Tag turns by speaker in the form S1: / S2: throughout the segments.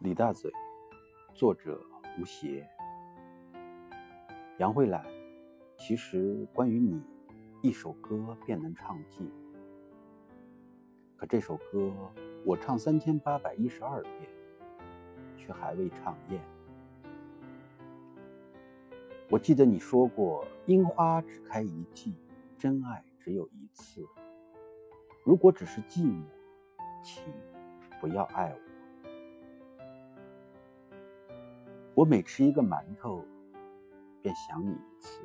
S1: 李大嘴，作者吴邪。杨慧兰，其实关于你，一首歌便能唱尽。可这首歌我唱三千八百一十二遍，却还未唱厌。我记得你说过，樱花只开一季，真爱只有一次。如果只是寂寞，请不要爱我。我每吃一个馒头，便想你一次；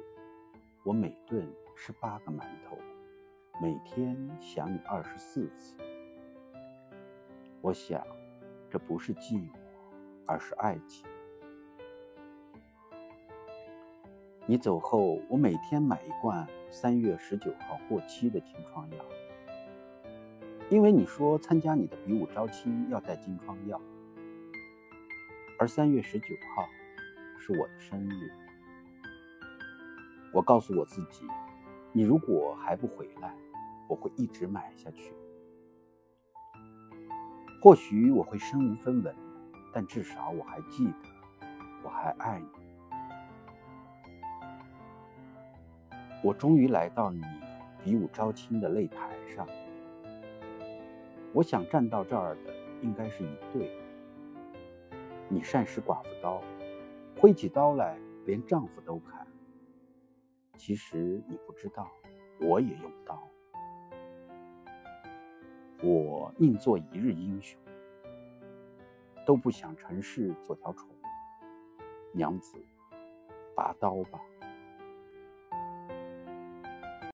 S1: 我每顿吃八个馒头，每天想你二十四次。我想，这不是寂寞，而是爱情。你走后，我每天买一罐三月十九号过期的金疮药，因为你说参加你的比武招亲要带金疮药。而三月十九号是我的生日，我告诉我自己，你如果还不回来，我会一直买下去。或许我会身无分文，但至少我还记得，我还爱你。我终于来到你比武招亲的擂台上，我想站到这儿的应该是一对。你善使寡妇刀，挥起刀来连丈夫都砍。其实你不知道，我也用刀。我宁做一日英雄，都不想尘世做条虫。娘子，拔刀吧。